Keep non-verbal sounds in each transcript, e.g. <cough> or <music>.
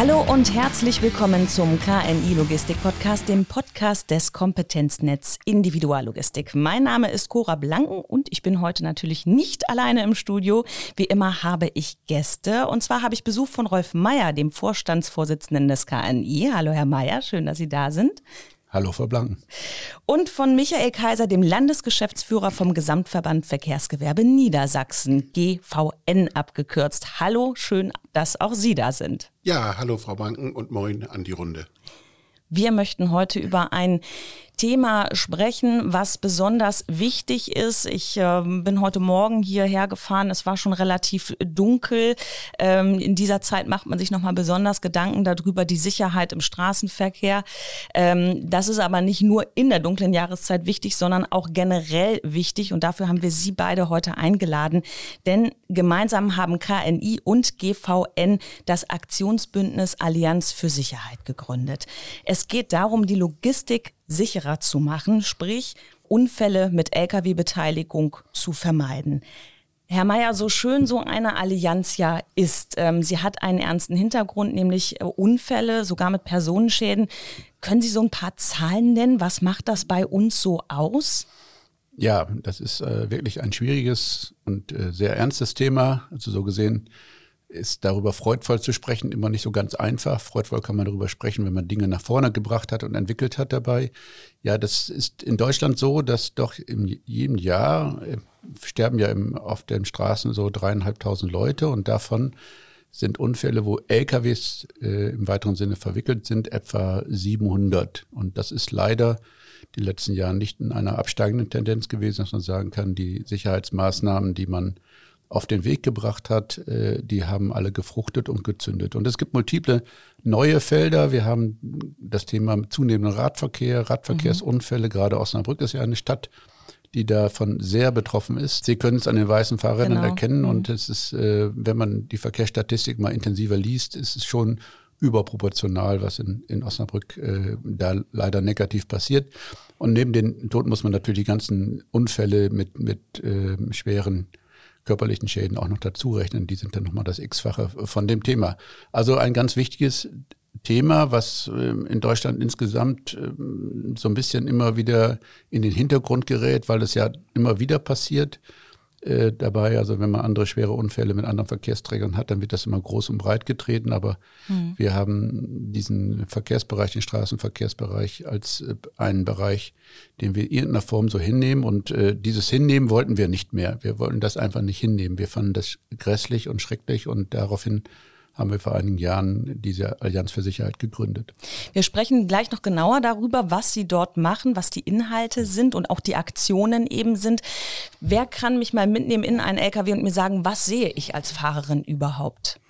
Hallo und herzlich willkommen zum KNI Logistik Podcast, dem Podcast des Kompetenznetz Individuallogistik. Mein Name ist Cora Blanken und ich bin heute natürlich nicht alleine im Studio. Wie immer habe ich Gäste und zwar habe ich Besuch von Rolf Meyer, dem Vorstandsvorsitzenden des KNI. Hallo Herr Meyer, schön, dass Sie da sind. Hallo, Frau Blanken. Und von Michael Kaiser, dem Landesgeschäftsführer vom Gesamtverband Verkehrsgewerbe Niedersachsen, GVN abgekürzt. Hallo, schön, dass auch Sie da sind. Ja, hallo, Frau Blanken und moin an die Runde. Wir möchten heute über ein Thema sprechen, was besonders wichtig ist. Ich äh, bin heute Morgen hierher gefahren. Es war schon relativ dunkel. Ähm, in dieser Zeit macht man sich nochmal besonders Gedanken darüber, die Sicherheit im Straßenverkehr. Ähm, das ist aber nicht nur in der dunklen Jahreszeit wichtig, sondern auch generell wichtig. Und dafür haben wir Sie beide heute eingeladen. Denn gemeinsam haben KNI und GVN das Aktionsbündnis Allianz für Sicherheit gegründet. Es geht darum, die Logistik sicherer zu machen, sprich Unfälle mit Lkw-Beteiligung zu vermeiden. Herr Mayer, so schön so eine Allianz ja ist, ähm, sie hat einen ernsten Hintergrund, nämlich äh, Unfälle, sogar mit Personenschäden. Können Sie so ein paar Zahlen nennen? Was macht das bei uns so aus? Ja, das ist äh, wirklich ein schwieriges und äh, sehr ernstes Thema. Also so gesehen ist darüber freudvoll zu sprechen immer nicht so ganz einfach. Freudvoll kann man darüber sprechen, wenn man Dinge nach vorne gebracht hat und entwickelt hat dabei. Ja, das ist in Deutschland so, dass doch in jedem Jahr äh, sterben ja im, auf den Straßen so dreieinhalbtausend Leute und davon sind Unfälle, wo LKWs äh, im weiteren Sinne verwickelt sind, etwa 700. Und das ist leider die letzten Jahre nicht in einer absteigenden Tendenz gewesen, dass man sagen kann, die Sicherheitsmaßnahmen, die man auf den Weg gebracht hat, äh, die haben alle gefruchtet und gezündet. Und es gibt multiple neue Felder. Wir haben das Thema zunehmender Radverkehr, Radverkehrsunfälle. Mhm. Gerade Osnabrück ist ja eine Stadt, die davon sehr betroffen ist. Sie können es an den weißen Fahrrädern genau. erkennen. Mhm. Und es ist, äh, wenn man die Verkehrsstatistik mal intensiver liest, ist es schon überproportional, was in, in Osnabrück äh, da leider negativ passiert. Und neben den Toten muss man natürlich die ganzen Unfälle mit, mit äh, schweren körperlichen Schäden auch noch dazu rechnen. Die sind dann nochmal das X-fache von dem Thema. Also ein ganz wichtiges Thema, was ähm, in Deutschland insgesamt ähm, so ein bisschen immer wieder in den Hintergrund gerät, weil es ja immer wieder passiert äh, dabei. Also wenn man andere schwere Unfälle mit anderen Verkehrsträgern hat, dann wird das immer groß und breit getreten. Aber mhm. wir haben diesen Verkehrsbereich, den Straßenverkehrsbereich als äh, einen Bereich, den wir in irgendeiner Form so hinnehmen. Und äh, dieses Hinnehmen wollten wir nicht mehr. Wir wollten das einfach nicht hinnehmen. Wir fanden das grässlich und schrecklich und daraufhin haben wir vor einigen Jahren diese Allianz für Sicherheit gegründet. Wir sprechen gleich noch genauer darüber, was Sie dort machen, was die Inhalte sind und auch die Aktionen eben sind. Wer kann mich mal mitnehmen in einen LKW und mir sagen, was sehe ich als Fahrerin überhaupt?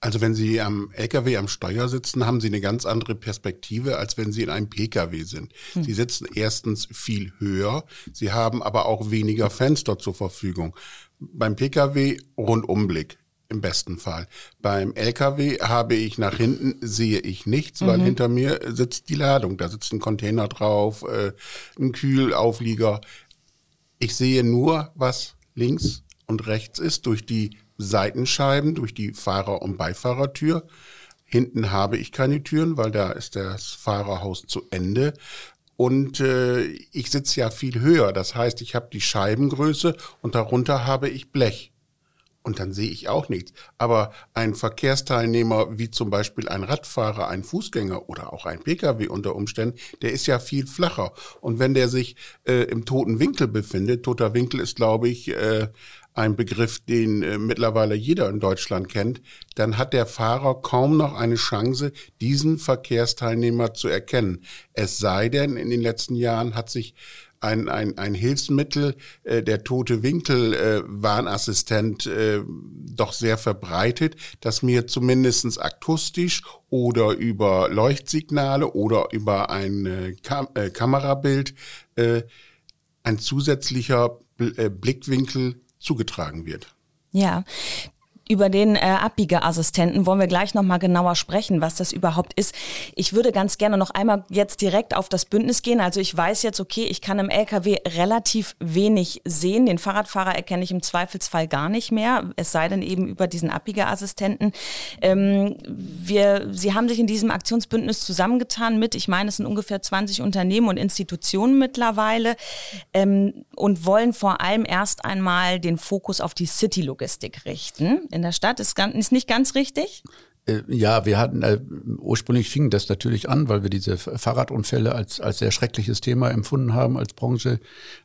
Also wenn Sie am LKW am Steuer sitzen, haben Sie eine ganz andere Perspektive, als wenn Sie in einem PKW sind. Hm. Sie sitzen erstens viel höher, Sie haben aber auch weniger Fenster zur Verfügung. Beim PKW Rundumblick im besten Fall. Beim LKW habe ich nach hinten, sehe ich nichts, weil mhm. hinter mir sitzt die Ladung. Da sitzt ein Container drauf, äh, ein Kühlauflieger. Ich sehe nur, was links und rechts ist, durch die Seitenscheiben, durch die Fahrer- und Beifahrertür. Hinten habe ich keine Türen, weil da ist das Fahrerhaus zu Ende. Und äh, ich sitze ja viel höher. Das heißt, ich habe die Scheibengröße und darunter habe ich Blech und dann sehe ich auch nichts. Aber ein Verkehrsteilnehmer wie zum Beispiel ein Radfahrer, ein Fußgänger oder auch ein Pkw unter Umständen, der ist ja viel flacher. Und wenn der sich äh, im toten Winkel befindet, toter Winkel ist, glaube ich, äh, ein Begriff, den äh, mittlerweile jeder in Deutschland kennt, dann hat der Fahrer kaum noch eine Chance, diesen Verkehrsteilnehmer zu erkennen. Es sei denn, in den letzten Jahren hat sich ein, ein, ein Hilfsmittel, äh, der tote Winkel äh, Warnassistent, äh, doch sehr verbreitet, dass mir zumindestens akustisch oder über Leuchtsignale oder über ein Kam äh, Kamerabild äh, ein zusätzlicher Bl äh, Blickwinkel zugetragen wird. Ja, Über den äh, Abbiegeassistenten wollen wir gleich nochmal genauer sprechen, was das überhaupt ist. Ich würde ganz gerne noch einmal jetzt direkt auf das Bündnis gehen. Also ich weiß jetzt, okay, ich kann im LKW relativ wenig sehen. Den Fahrradfahrer erkenne ich im Zweifelsfall gar nicht mehr, es sei denn eben über diesen Abbiegeassistenten. Ähm, wir, Sie haben sich in diesem Aktionsbündnis zusammengetan mit, ich meine, es sind ungefähr 20 Unternehmen und Institutionen mittlerweile ähm, und wollen vor allem erst einmal den Fokus auf die City-Logistik richten in der Stadt. Ist, ganz, ist nicht ganz richtig? Äh, ja, wir hatten, äh, ursprünglich fing das natürlich an, weil wir diese Fahrradunfälle als, als sehr schreckliches Thema empfunden haben als Branche.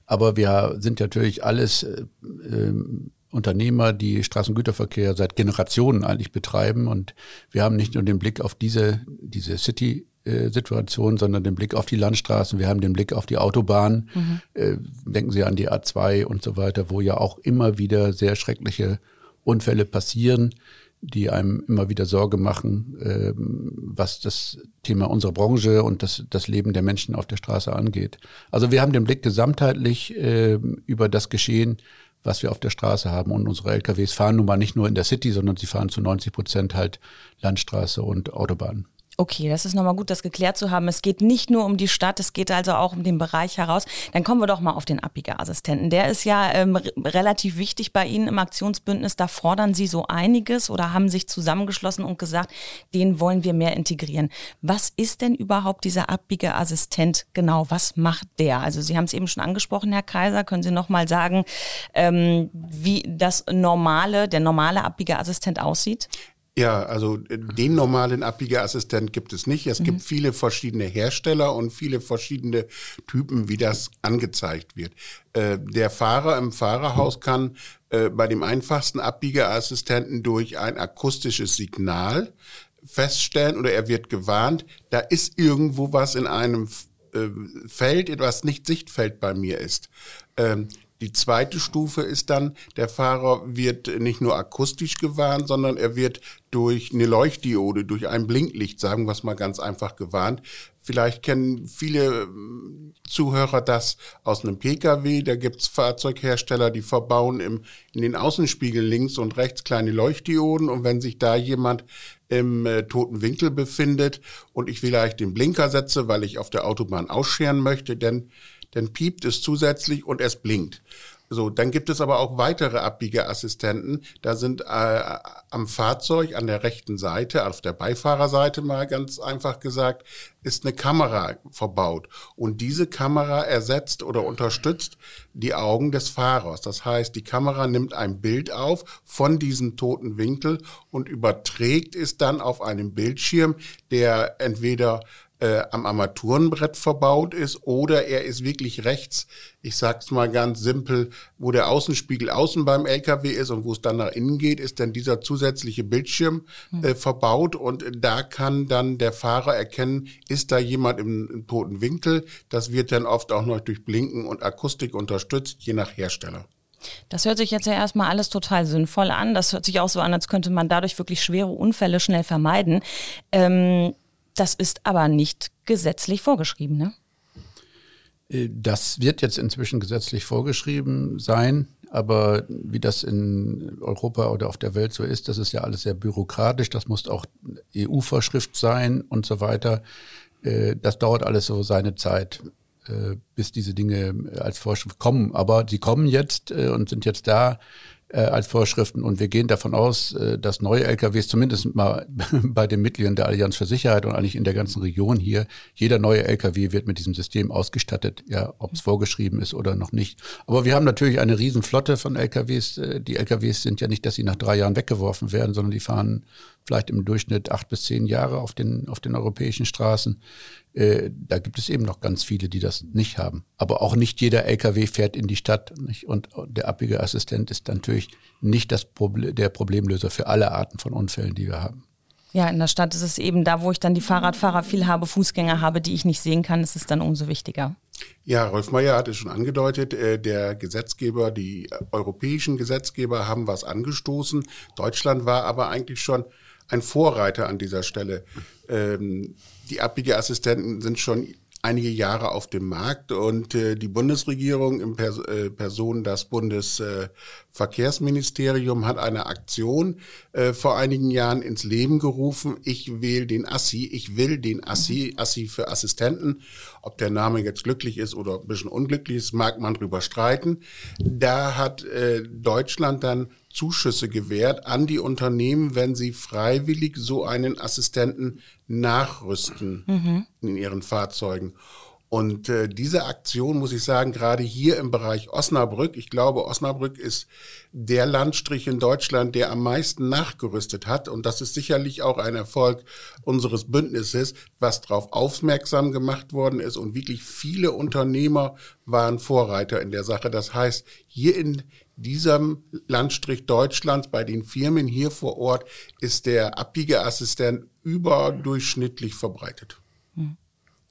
Aber wir sind natürlich alles äh, ähm, Unternehmer, die Straßengüterverkehr seit Generationen eigentlich betreiben. Und wir haben nicht nur den Blick auf diese, diese City Situation, sondern den Blick auf die Landstraßen. Wir haben den Blick auf die Autobahn. Mhm. Äh, denken Sie an die A2 und so weiter, wo ja auch immer wieder sehr schreckliche Unfälle passieren, die einem immer wieder Sorge machen, ähm, was das Thema unserer Branche und das, das Leben der Menschen auf der Straße angeht. Also wir haben den Blick gesamtheitlich äh, über das Geschehen, was wir auf der Straße haben. Und unsere LKWs fahren nun mal nicht nur in der City, sondern sie fahren zu 90 Prozent halt Landstraße und Autobahn. Okay, das ist nochmal gut, das geklärt zu haben. Es geht nicht nur um die Stadt, es geht also auch um den Bereich heraus. Dann kommen wir doch mal auf den Abbiegeassistenten. Der ist ja ähm, relativ wichtig bei Ihnen im Aktionsbündnis. Da fordern Sie so einiges oder haben sich zusammengeschlossen und gesagt, den wollen wir mehr integrieren. Was ist denn überhaupt dieser Abbiegeassistent genau? Was macht der? Also Sie haben es eben schon angesprochen, Herr Kaiser. Können Sie nochmal sagen, ähm, wie das normale, der normale Abbiegeassistent aussieht? Ja, also äh, den normalen Abbiegeassistent gibt es nicht. Es mhm. gibt viele verschiedene Hersteller und viele verschiedene Typen, wie das angezeigt wird. Äh, der Fahrer im Fahrerhaus kann äh, bei dem einfachsten Abbiegeassistenten durch ein akustisches Signal feststellen oder er wird gewarnt, da ist irgendwo was in einem äh, Feld, etwas nicht Sichtfeld bei mir ist. Ähm, die zweite Stufe ist dann, der Fahrer wird nicht nur akustisch gewarnt, sondern er wird durch eine Leuchtdiode, durch ein Blinklicht, sagen wir es mal ganz einfach, gewarnt. Vielleicht kennen viele ähm, Zuhörer das aus einem Pkw. Da gibt's Fahrzeughersteller, die verbauen im, in den Außenspiegeln links und rechts kleine Leuchtdioden. Und wenn sich da jemand im äh, toten Winkel befindet und ich vielleicht den Blinker setze, weil ich auf der Autobahn ausscheren möchte, dann dann piept es zusätzlich und es blinkt. So, dann gibt es aber auch weitere Abbiegeassistenten. Da sind äh, am Fahrzeug an der rechten Seite, auf der Beifahrerseite mal ganz einfach gesagt, ist eine Kamera verbaut. Und diese Kamera ersetzt oder unterstützt die Augen des Fahrers. Das heißt, die Kamera nimmt ein Bild auf von diesem toten Winkel und überträgt es dann auf einem Bildschirm, der entweder äh, am Armaturenbrett verbaut ist oder er ist wirklich rechts, ich sag's mal ganz simpel, wo der Außenspiegel außen beim LKW ist und wo es dann nach innen geht, ist dann dieser zusätzliche Bildschirm hm. äh, verbaut und da kann dann der Fahrer erkennen, ist da jemand im, im toten Winkel. Das wird dann oft auch noch durch Blinken und Akustik unterstützt, je nach Hersteller. Das hört sich jetzt ja erstmal alles total sinnvoll an. Das hört sich auch so an, als könnte man dadurch wirklich schwere Unfälle schnell vermeiden. Ähm, das ist aber nicht gesetzlich vorgeschrieben, ne? Äh, das wird jetzt inzwischen gesetzlich vorgeschrieben sein, aber wie das in Europa oder auf der Welt so ist, das ist ja alles sehr bürokratisch, das muss auch EU-Vorschrift sein und so weiter. Äh, das dauert alles so seine Zeit, äh, bis diese Dinge als Vorschrift kommen. Aber sie kommen jetzt und sind jetzt da äh, als Vorschriften. Und wir gehen davon aus, äh, dass neue LKWs, zumindest mal <laughs> bei den Mitgliedern der Allianz für Sicherheit und eigentlich in der ganzen Region hier, jeder neue LKW wird mit diesem System ausgestattet, ja, ob es vorgeschrieben ist oder noch nicht. Aber wir haben natürlich eine Riesenflotte von LKWs. Äh, die LKWs sind ja nicht, dass sie nach drei Jahren weggeworfen werden, sondern die fahren vielleicht im Durchschnitt acht bis zehn Jahre auf den, auf den europäischen Straßen. Äh, da gibt es eben noch ganz viele, die das nicht haben. Aber auch nicht jeder LKW fährt in die Stadt. Nicht? Und der Abbiegeassistent ist natürlich nicht das Problem, der Problemlöser für alle Arten von Unfällen, die wir haben. Ja, in der Stadt ist es eben da, wo ich dann die Fahrradfahrer viel habe, Fußgänger habe, die ich nicht sehen kann, ist es dann umso wichtiger. Ja, Rolf Meyer hat es schon angedeutet, äh, der Gesetzgeber, die europäischen Gesetzgeber haben was angestoßen. Deutschland war aber eigentlich schon ein Vorreiter an dieser Stelle. Ähm, die Abbiegeassistenten sind schon einige Jahre auf dem Markt und äh, die Bundesregierung in Pers äh, Person das Bundesverkehrsministerium hat eine Aktion äh, vor einigen Jahren ins Leben gerufen. Ich will den Assi, ich will den Assi. Assi für Assistenten. Ob der Name jetzt glücklich ist oder ein bisschen unglücklich ist, mag man drüber streiten. Da hat äh, Deutschland dann Zuschüsse gewährt an die Unternehmen, wenn sie freiwillig so einen Assistenten nachrüsten mhm. in ihren Fahrzeugen. Und äh, diese Aktion, muss ich sagen, gerade hier im Bereich Osnabrück, ich glaube, Osnabrück ist der Landstrich in Deutschland, der am meisten nachgerüstet hat. Und das ist sicherlich auch ein Erfolg unseres Bündnisses, was darauf aufmerksam gemacht worden ist. Und wirklich viele Unternehmer waren Vorreiter in der Sache. Das heißt, hier in diesem Landstrich Deutschlands, bei den Firmen hier vor Ort, ist der Abbiegeassistent überdurchschnittlich verbreitet.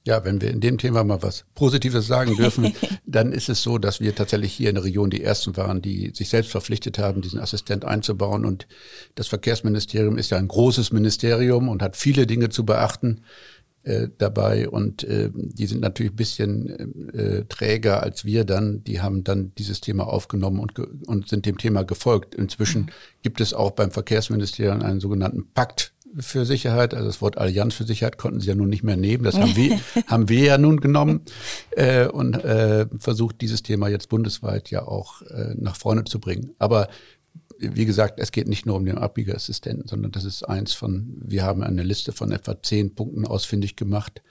Ja, wenn wir in dem Thema mal was Positives sagen dürfen, <laughs> dann ist es so, dass wir tatsächlich hier in der Region die Ersten waren, die sich selbst verpflichtet haben, diesen Assistent einzubauen. Und das Verkehrsministerium ist ja ein großes Ministerium und hat viele Dinge zu beachten äh, dabei. Und äh, die sind natürlich ein bisschen äh, träger als wir dann. Die haben dann dieses Thema aufgenommen und, und sind dem Thema gefolgt. Inzwischen mhm. gibt es auch beim Verkehrsministerium einen sogenannten Pakt für Sicherheit, also das Wort Allianz für Sicherheit konnten sie ja nun nicht mehr nehmen. Das haben wir, <laughs> haben wir ja nun genommen äh, und äh, versucht, dieses Thema jetzt bundesweit ja auch äh, nach vorne zu bringen. Aber wie gesagt, es geht nicht nur um den Abbiegerassistenten, sondern das ist eins von, wir haben eine Liste von etwa zehn Punkten ausfindig gemacht,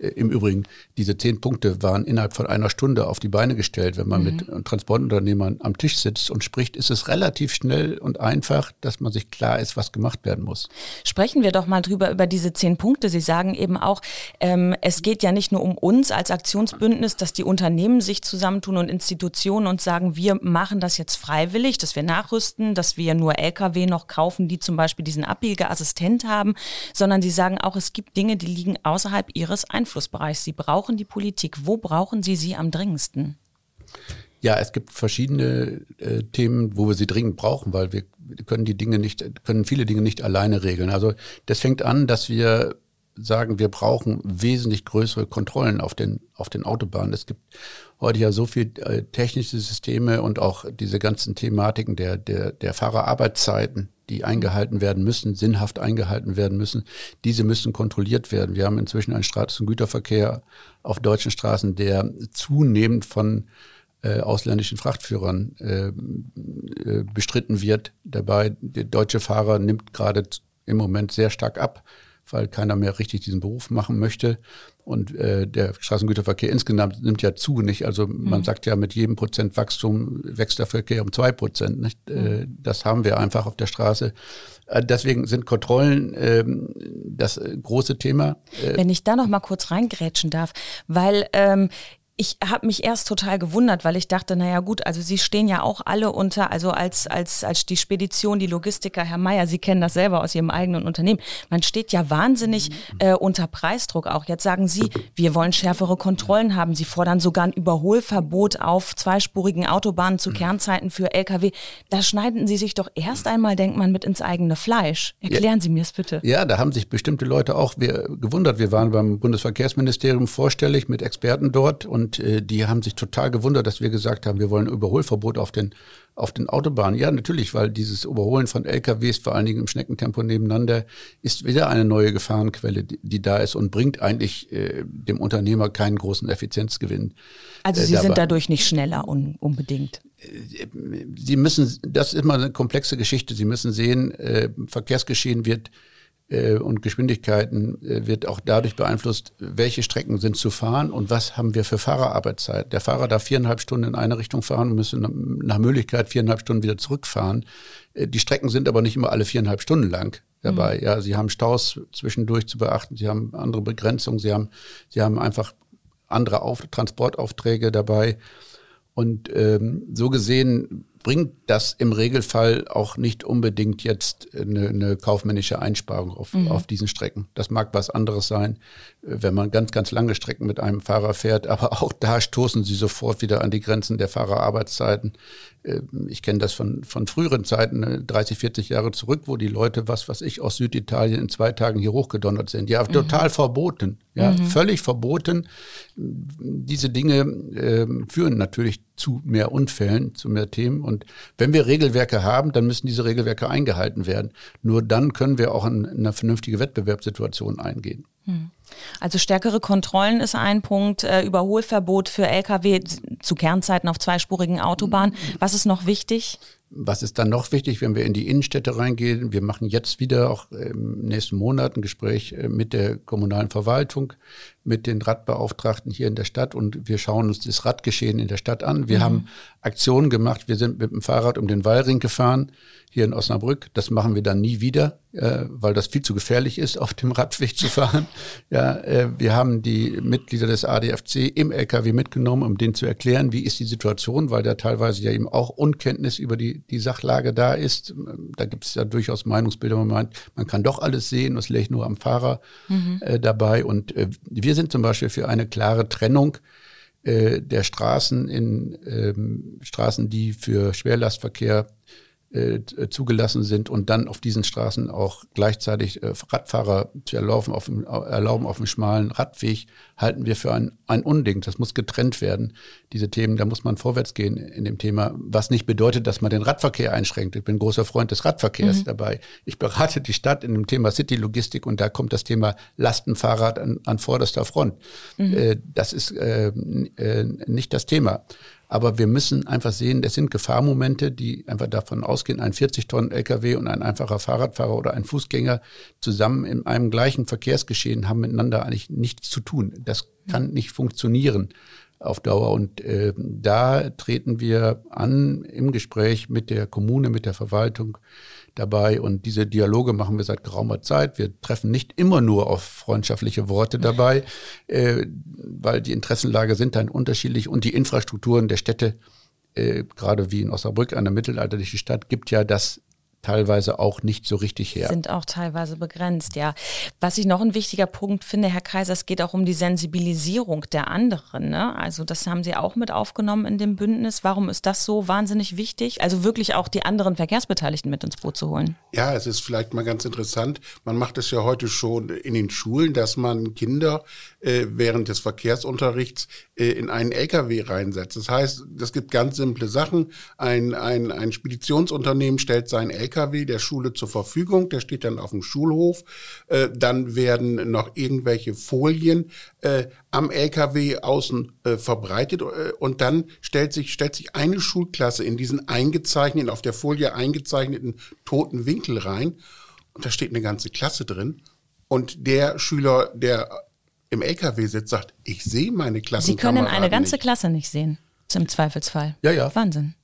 Im Übrigen, diese zehn Punkte waren innerhalb von einer Stunde auf die Beine gestellt. Wenn man mhm. mit Transportunternehmern am Tisch sitzt und spricht, ist es relativ schnell und einfach, dass man sich klar ist, was gemacht werden muss. Sprechen wir doch mal drüber über diese zehn Punkte. Sie sagen eben auch, ähm, es geht ja nicht nur um uns als Aktionsbündnis, dass die Unternehmen sich zusammentun und Institutionen und sagen, wir machen das jetzt freiwillig, dass wir nachrüsten, dass wir nur Lkw noch kaufen, die zum Beispiel diesen Abbiegeassistent haben, sondern sie sagen auch, es gibt Dinge, die liegen außerhalb ihres Einflusses. Einflussbereich. Sie brauchen die Politik. Wo brauchen Sie sie am dringendsten? Ja, es gibt verschiedene äh, Themen, wo wir sie dringend brauchen, weil wir können die Dinge nicht, können viele Dinge nicht alleine regeln. Also das fängt an, dass wir sagen, wir brauchen wesentlich größere Kontrollen auf den, auf den Autobahnen. Es gibt heute ja so viel äh, technische Systeme und auch diese ganzen Thematiken der, der, der Fahrerarbeitszeiten, die eingehalten werden müssen, sinnhaft eingehalten werden müssen, diese müssen kontrolliert werden. Wir haben inzwischen einen Straßen- und Güterverkehr auf deutschen Straßen, der zunehmend von äh, ausländischen Frachtführern äh, äh, bestritten wird. Dabei, der deutsche Fahrer nimmt gerade im Moment sehr stark ab, weil keiner mehr richtig diesen Beruf machen möchte. Und äh, der Straßengüterverkehr insgesamt nimmt ja zu, nicht? Also man mhm. sagt ja, mit jedem Prozent Wachstum wächst der Verkehr um zwei Prozent. Nicht? Äh, mhm. das haben wir einfach auf der Straße. Äh, deswegen sind Kontrollen äh, das äh, große Thema. Äh, Wenn ich da noch mal kurz reingrätschen darf, weil ähm, ich habe mich erst total gewundert, weil ich dachte, naja gut, also Sie stehen ja auch alle unter, also als, als, als die Spedition, die Logistiker, Herr Meier, Sie kennen das selber aus Ihrem eigenen Unternehmen. Man steht ja wahnsinnig äh, unter Preisdruck auch. Jetzt sagen Sie, wir wollen schärfere Kontrollen haben. Sie fordern sogar ein Überholverbot auf zweispurigen Autobahnen zu Kernzeiten für Lkw. Da schneiden Sie sich doch erst einmal, denkt man, mit ins eigene Fleisch. Erklären ja, Sie mir es bitte. Ja, da haben sich bestimmte Leute auch gewundert. Wir waren beim Bundesverkehrsministerium vorstellig mit Experten dort und und äh, die haben sich total gewundert, dass wir gesagt haben, wir wollen Überholverbot auf den, auf den Autobahnen. Ja, natürlich, weil dieses Überholen von LKWs, vor allen Dingen im Schneckentempo nebeneinander, ist wieder eine neue Gefahrenquelle, die, die da ist und bringt eigentlich äh, dem Unternehmer keinen großen Effizienzgewinn. Also äh, Sie dabei. sind dadurch nicht schneller un unbedingt. Sie müssen, das ist immer eine komplexe Geschichte. Sie müssen sehen, äh, Verkehrsgeschehen wird und Geschwindigkeiten äh, wird auch dadurch beeinflusst, welche Strecken sind zu fahren und was haben wir für Fahrerarbeitszeit. Der Fahrer darf viereinhalb Stunden in eine Richtung fahren und müsste nach Möglichkeit viereinhalb Stunden wieder zurückfahren. Äh, die Strecken sind aber nicht immer alle viereinhalb Stunden lang dabei. Mhm. Ja, sie haben Staus zwischendurch zu beachten, sie haben andere Begrenzungen, sie haben, sie haben einfach andere Auf Transportaufträge dabei. Und ähm, so gesehen bringt das im Regelfall auch nicht unbedingt jetzt eine, eine kaufmännische Einsparung auf, mhm. auf diesen Strecken. Das mag was anderes sein, wenn man ganz, ganz lange Strecken mit einem Fahrer fährt, aber auch da stoßen sie sofort wieder an die Grenzen der Fahrerarbeitszeiten. Ähm, ich kenne das von, von früheren Zeiten, 30, ne, 40 Jahre zurück, wo die Leute, was was ich, aus Süditalien in zwei Tagen hier hochgedonnert sind. Ja, mhm. total verboten. Ja, mhm. völlig verboten. Diese Dinge äh, führen natürlich zu mehr Unfällen, zu mehr Themen. Und wenn wir Regelwerke haben, dann müssen diese Regelwerke eingehalten werden. Nur dann können wir auch in, in eine vernünftige Wettbewerbssituation eingehen. Mhm. Also stärkere Kontrollen ist ein Punkt, äh, Überholverbot für Lkw zu Kernzeiten auf zweispurigen Autobahnen. Was ist noch wichtig? Was ist dann noch wichtig, wenn wir in die Innenstädte reingehen? Wir machen jetzt wieder auch im nächsten Monat ein Gespräch äh, mit der kommunalen Verwaltung, mit den Radbeauftragten hier in der Stadt und wir schauen uns das Radgeschehen in der Stadt an. Wir mhm. haben Aktionen gemacht. Wir sind mit dem Fahrrad um den Wallring gefahren hier in Osnabrück. Das machen wir dann nie wieder, äh, weil das viel zu gefährlich ist, auf dem Radweg zu fahren. <laughs> Ja, äh, wir haben die Mitglieder des ADFC im LKW mitgenommen, um denen zu erklären, wie ist die Situation, weil da teilweise ja eben auch Unkenntnis über die, die Sachlage da ist. Da gibt es ja durchaus Meinungsbilder, man meint, man kann doch alles sehen, das läge nur am Fahrer mhm. äh, dabei. Und äh, wir sind zum Beispiel für eine klare Trennung äh, der Straßen in ähm, Straßen, die für Schwerlastverkehr äh, zugelassen sind und dann auf diesen Straßen auch gleichzeitig äh, Radfahrer zu erlauben auf, dem, erlauben auf dem schmalen Radweg, halten wir für ein, ein Unding. Das muss getrennt werden. Diese Themen, da muss man vorwärts gehen in dem Thema, was nicht bedeutet, dass man den Radverkehr einschränkt. Ich bin großer Freund des Radverkehrs mhm. dabei. Ich berate die Stadt in dem Thema City-Logistik und da kommt das Thema Lastenfahrrad an, an vorderster Front. Mhm. Äh, das ist äh, äh, nicht das Thema. Aber wir müssen einfach sehen, es sind Gefahrmomente, die einfach davon ausgehen, ein 40 Tonnen LKW und ein einfacher Fahrradfahrer oder ein Fußgänger zusammen in einem gleichen Verkehrsgeschehen haben miteinander eigentlich nichts zu tun. Das kann nicht funktionieren auf Dauer. Und äh, da treten wir an im Gespräch mit der Kommune, mit der Verwaltung, dabei und diese Dialoge machen wir seit geraumer Zeit. Wir treffen nicht immer nur auf freundschaftliche Worte dabei, äh, weil die Interessenlage sind dann unterschiedlich und die Infrastrukturen der Städte, äh, gerade wie in Osnabrück, eine mittelalterliche Stadt, gibt ja das teilweise auch nicht so richtig her. Sind auch teilweise begrenzt, ja. Was ich noch ein wichtiger Punkt finde, Herr Kaiser, es geht auch um die Sensibilisierung der anderen. Ne? Also das haben Sie auch mit aufgenommen in dem Bündnis. Warum ist das so wahnsinnig wichtig? Also wirklich auch die anderen Verkehrsbeteiligten mit ins Boot zu holen. Ja, es ist vielleicht mal ganz interessant. Man macht es ja heute schon in den Schulen, dass man Kinder äh, während des Verkehrsunterrichts äh, in einen LKW reinsetzt. Das heißt, es gibt ganz simple Sachen. Ein, ein, ein Speditionsunternehmen stellt seinen LKW der Schule zur Verfügung, der steht dann auf dem Schulhof. Äh, dann werden noch irgendwelche Folien äh, am LKW außen äh, verbreitet und dann stellt sich, stellt sich eine Schulklasse in diesen eingezeichneten, auf der Folie eingezeichneten toten Winkel rein und da steht eine ganze Klasse drin. Und der Schüler, der im LKW sitzt, sagt, ich sehe meine Klasse. Sie können eine ganze nicht. Klasse nicht sehen, im Zweifelsfall. Ja, ja. Wahnsinn.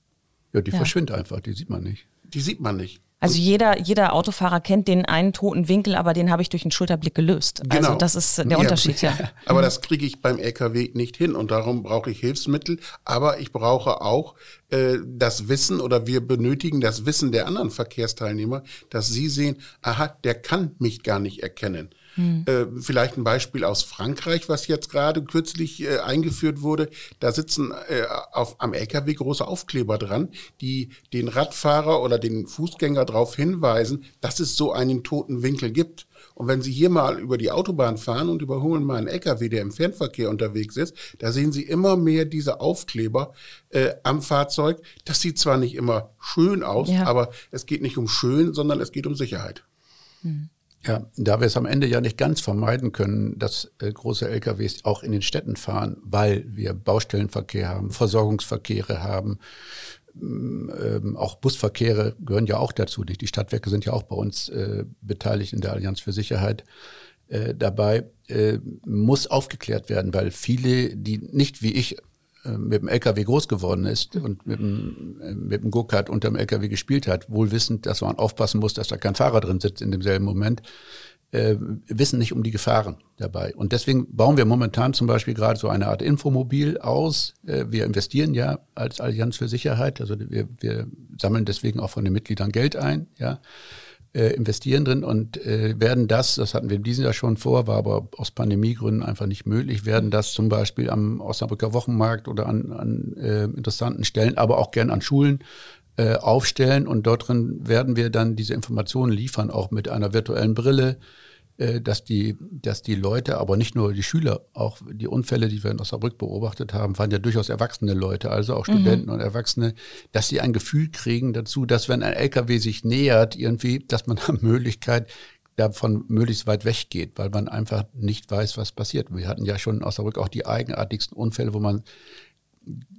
Ja, die ja. verschwindet einfach, die sieht man nicht. Die sieht man nicht. Also jeder, jeder Autofahrer kennt den einen toten Winkel, aber den habe ich durch den Schulterblick gelöst. Also genau. Also das ist der ja, Unterschied, ja. <laughs> Aber das kriege ich beim LKW nicht hin und darum brauche ich Hilfsmittel. Aber ich brauche auch äh, das Wissen oder wir benötigen das Wissen der anderen Verkehrsteilnehmer, dass sie sehen, aha, der kann mich gar nicht erkennen. Hm. Äh, vielleicht ein Beispiel aus Frankreich, was jetzt gerade kürzlich äh, eingeführt wurde. Da sitzen äh, auf, am LKW große Aufkleber dran, die den Radfahrer oder den Fußgänger darauf hinweisen, dass es so einen toten Winkel gibt. Und wenn Sie hier mal über die Autobahn fahren und überholen mal einen LKW, der im Fernverkehr unterwegs ist, da sehen Sie immer mehr diese Aufkleber äh, am Fahrzeug. Das sieht zwar nicht immer schön aus, ja. aber es geht nicht um schön, sondern es geht um Sicherheit. Hm. Ja, da wir es am Ende ja nicht ganz vermeiden können, dass äh, große LKWs auch in den Städten fahren, weil wir Baustellenverkehr haben, Versorgungsverkehre haben, mm, ähm, auch Busverkehre gehören ja auch dazu. Die Stadtwerke sind ja auch bei uns äh, beteiligt in der Allianz für Sicherheit äh, dabei, äh, muss aufgeklärt werden, weil viele, die nicht wie ich mit dem LKW groß geworden ist und mit dem, äh, mit dem Go-Kart unterm LKW gespielt hat, wohl wissend, dass man aufpassen muss, dass da kein Fahrer drin sitzt in demselben Moment, äh, wissen nicht um die Gefahren dabei. Und deswegen bauen wir momentan zum Beispiel gerade so eine Art Infomobil aus. Äh, wir investieren ja als Allianz für Sicherheit, also wir, wir sammeln deswegen auch von den Mitgliedern Geld ein, ja äh, investieren drin und äh, werden das, das hatten wir in diesem Jahr schon vor, war aber aus Pandemiegründen einfach nicht möglich, werden das zum Beispiel am Osnabrücker Wochenmarkt oder an, an äh, interessanten Stellen, aber auch gern an Schulen äh, aufstellen und dort drin werden wir dann diese Informationen liefern, auch mit einer virtuellen Brille, dass die, dass die Leute, aber nicht nur die Schüler, auch die Unfälle, die wir in Osnabrück beobachtet haben, waren ja durchaus erwachsene Leute, also auch Studenten mhm. und Erwachsene, dass sie ein Gefühl kriegen dazu, dass wenn ein LKW sich nähert, irgendwie, dass man <laughs> eine Möglichkeit davon möglichst weit weggeht, weil man einfach nicht weiß, was passiert. Wir hatten ja schon in Osnabrück auch die eigenartigsten Unfälle, wo man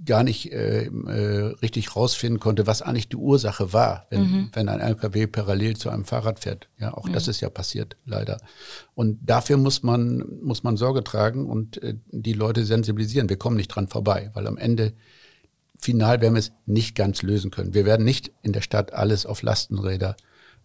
gar nicht äh, äh, richtig rausfinden konnte, was eigentlich die Ursache war, wenn, mhm. wenn ein LKW parallel zu einem Fahrrad fährt. Ja, auch mhm. das ist ja passiert, leider. Und dafür muss man, muss man Sorge tragen und äh, die Leute sensibilisieren. Wir kommen nicht dran vorbei, weil am Ende final werden wir es nicht ganz lösen können. Wir werden nicht in der Stadt alles auf Lastenräder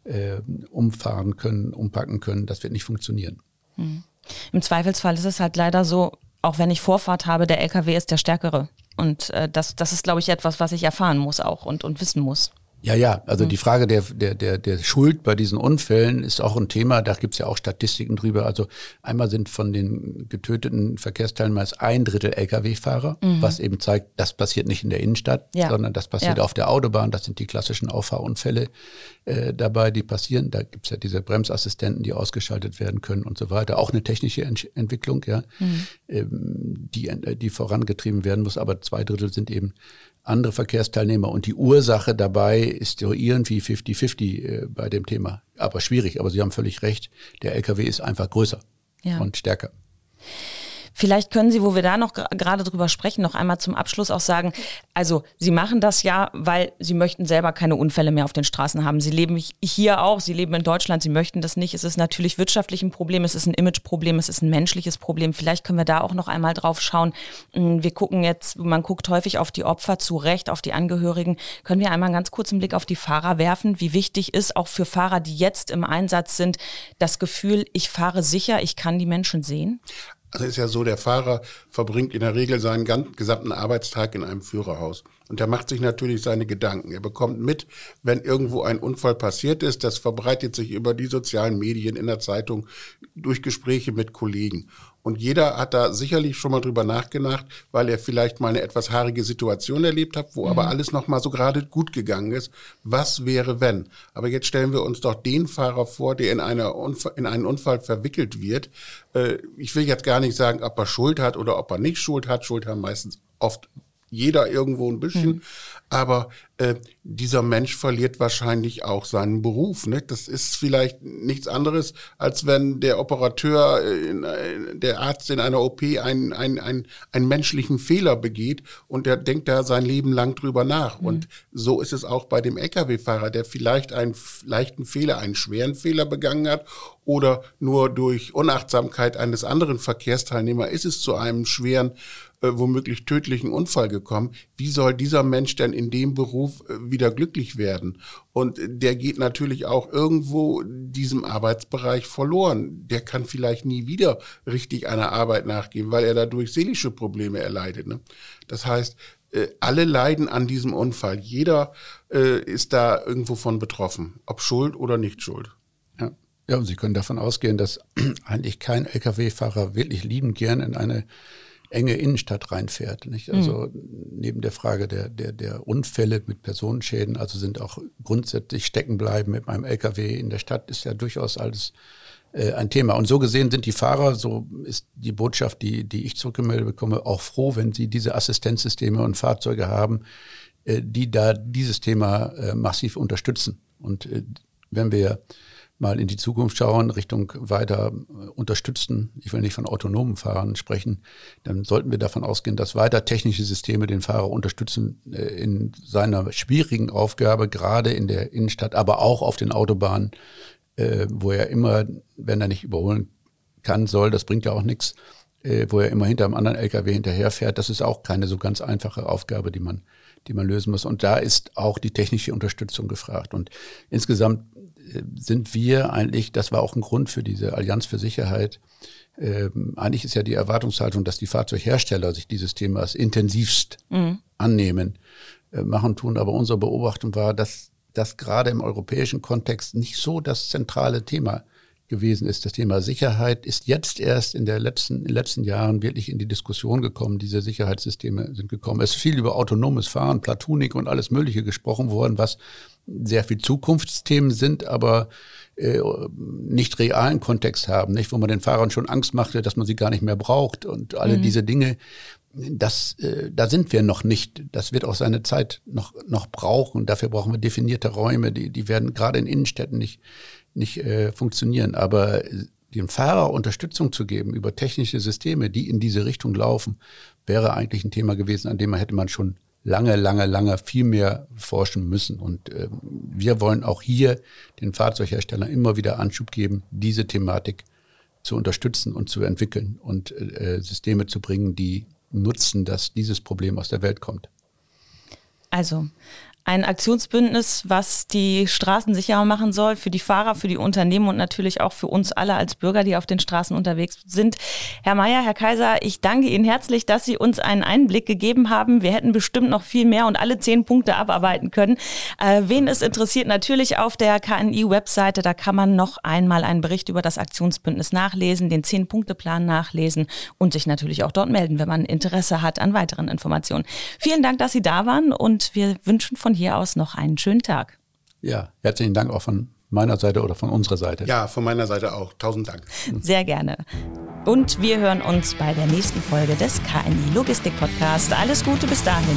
äh, umfahren können, umpacken können. Das wird nicht funktionieren. Mhm. Im Zweifelsfall ist es halt leider so, auch wenn ich Vorfahrt habe, der LKW ist der Stärkere. Und äh, das, das ist, glaube ich, etwas, was ich erfahren muss auch und, und wissen muss. Ja, ja, also mhm. die Frage der, der, der, der Schuld bei diesen Unfällen ist auch ein Thema, da gibt's ja auch Statistiken drüber. Also einmal sind von den getöteten Verkehrsteilnehmern ein Drittel Lkw-Fahrer, mhm. was eben zeigt, das passiert nicht in der Innenstadt, ja. sondern das passiert ja. auf der Autobahn. Das sind die klassischen Auffahrunfälle äh, dabei, die passieren. Da gibt's ja diese Bremsassistenten, die ausgeschaltet werden können und so weiter. Auch eine technische Ent Entwicklung, ja, mhm. ähm, die, die vorangetrieben werden muss. Aber zwei Drittel sind eben andere Verkehrsteilnehmer. Und die Ursache dabei ist ja irgendwie 50-50 äh, bei dem Thema. Aber schwierig, aber Sie haben völlig recht. Der LKW ist einfach größer ja. und stärker. Vielleicht können Sie, wo wir da noch gerade drüber sprechen, noch einmal zum Abschluss auch sagen, also Sie machen das ja, weil Sie möchten selber keine Unfälle mehr auf den Straßen haben. Sie leben hier auch, Sie leben in Deutschland, Sie möchten das nicht. Es ist natürlich wirtschaftlich ein Problem, es ist ein Imageproblem, es ist ein menschliches Problem. Vielleicht können wir da auch noch einmal drauf schauen. Hm, wir gucken jetzt, man guckt häufig auf die Opfer zu Recht, auf die Angehörigen. Können wir einmal einen ganz kurzen Blick auf die Fahrer werfen? Wie wichtig ist auch für Fahrer, die jetzt im Einsatz sind, das Gefühl, ich fahre sicher, ich kann die Menschen sehen? Also ist ja so, der Fahrer verbringt in der Regel seinen gesamten Arbeitstag in einem Führerhaus. Und er macht sich natürlich seine Gedanken. Er bekommt mit, wenn irgendwo ein Unfall passiert ist. Das verbreitet sich über die sozialen Medien, in der Zeitung, durch Gespräche mit Kollegen. Und jeder hat da sicherlich schon mal drüber nachgedacht, weil er vielleicht mal eine etwas haarige Situation erlebt hat, wo mhm. aber alles noch mal so gerade gut gegangen ist. Was wäre, wenn? Aber jetzt stellen wir uns doch den Fahrer vor, der in, einer Unfall, in einen Unfall verwickelt wird. Äh, ich will jetzt gar nicht sagen, ob er Schuld hat oder ob er nicht Schuld hat. Schuld haben meistens oft jeder irgendwo ein bisschen. Mhm. Aber äh, dieser Mensch verliert wahrscheinlich auch seinen Beruf. Ne? Das ist vielleicht nichts anderes, als wenn der Operateur, in, äh, der Arzt in einer OP einen, einen, einen, einen menschlichen Fehler begeht und der denkt da sein Leben lang drüber nach. Mhm. Und so ist es auch bei dem Lkw-Fahrer, der vielleicht einen leichten Fehler, einen schweren Fehler begangen hat oder nur durch Unachtsamkeit eines anderen Verkehrsteilnehmers ist es zu einem schweren äh, womöglich tödlichen Unfall gekommen. Wie soll dieser Mensch denn in dem Beruf äh, wieder glücklich werden? Und der geht natürlich auch irgendwo diesem Arbeitsbereich verloren. Der kann vielleicht nie wieder richtig einer Arbeit nachgehen, weil er dadurch seelische Probleme erleidet. Ne? Das heißt, äh, alle leiden an diesem Unfall. Jeder äh, ist da irgendwo von betroffen, ob schuld oder nicht schuld. Ja. und Sie können davon ausgehen, dass <clears throat> eigentlich kein Lkw-Fahrer wirklich liebend gern in eine enge Innenstadt reinfährt. Nicht? Also mhm. neben der Frage der, der, der Unfälle mit Personenschäden, also sind auch grundsätzlich stecken bleiben mit meinem LKW in der Stadt, ist ja durchaus alles äh, ein Thema. Und so gesehen sind die Fahrer, so ist die Botschaft, die, die ich zurückgemeldet bekomme, auch froh, wenn sie diese Assistenzsysteme und Fahrzeuge haben, äh, die da dieses Thema äh, massiv unterstützen. Und äh, wenn wir mal in die Zukunft schauen, Richtung weiter äh, unterstützen, ich will nicht von autonomen Fahrern sprechen, dann sollten wir davon ausgehen, dass weiter technische Systeme den Fahrer unterstützen äh, in seiner schwierigen Aufgabe, gerade in der Innenstadt, aber auch auf den Autobahnen, äh, wo er immer, wenn er nicht überholen kann, soll, das bringt ja auch nichts, wo er immer hinter einem anderen LKW hinterherfährt. Das ist auch keine so ganz einfache Aufgabe, die man die man lösen muss. Und da ist auch die technische Unterstützung gefragt. Und insgesamt sind wir eigentlich, das war auch ein Grund für diese Allianz für Sicherheit, ähm, eigentlich ist ja die Erwartungshaltung, dass die Fahrzeughersteller sich dieses Themas intensivst mhm. annehmen, äh, machen tun. Aber unsere Beobachtung war, dass das gerade im europäischen Kontext nicht so das zentrale Thema gewesen ist. Das Thema Sicherheit ist jetzt erst in, der letzten, in den letzten Jahren wirklich in die Diskussion gekommen. Diese Sicherheitssysteme sind gekommen. Es ist viel über autonomes Fahren, Platunik und alles Mögliche gesprochen worden, was sehr viel Zukunftsthemen sind, aber äh, nicht realen Kontext haben, nicht, wo man den Fahrern schon Angst machte, dass man sie gar nicht mehr braucht und alle mhm. diese Dinge. Das, äh, da sind wir noch nicht. Das wird auch seine Zeit noch, noch brauchen. Dafür brauchen wir definierte Räume. Die, die werden gerade in Innenstädten nicht, nicht äh, funktionieren. Aber dem Fahrer Unterstützung zu geben über technische Systeme, die in diese Richtung laufen, wäre eigentlich ein Thema gewesen, an dem man hätte man schon lange, lange, lange viel mehr forschen müssen. Und äh, wir wollen auch hier den Fahrzeugherstellern immer wieder Anschub geben, diese Thematik zu unterstützen und zu entwickeln und äh, Systeme zu bringen, die nutzen, dass dieses Problem aus der Welt kommt. Also ein Aktionsbündnis, was die Straßen sicherer machen soll für die Fahrer, für die Unternehmen und natürlich auch für uns alle als Bürger, die auf den Straßen unterwegs sind. Herr Mayer, Herr Kaiser, ich danke Ihnen herzlich, dass Sie uns einen Einblick gegeben haben. Wir hätten bestimmt noch viel mehr und alle zehn Punkte abarbeiten können. Äh, wen es interessiert, natürlich auf der KNI-Webseite, da kann man noch einmal einen Bericht über das Aktionsbündnis nachlesen, den Zehn-Punkte-Plan nachlesen und sich natürlich auch dort melden, wenn man Interesse hat an weiteren Informationen. Vielen Dank, dass Sie da waren und wir wünschen von von hier aus noch einen schönen Tag. Ja, herzlichen Dank auch von meiner Seite oder von unserer Seite. Ja, von meiner Seite auch. Tausend Dank. <laughs> Sehr gerne. Und wir hören uns bei der nächsten Folge des KNI Logistik Podcast. Alles Gute bis dahin.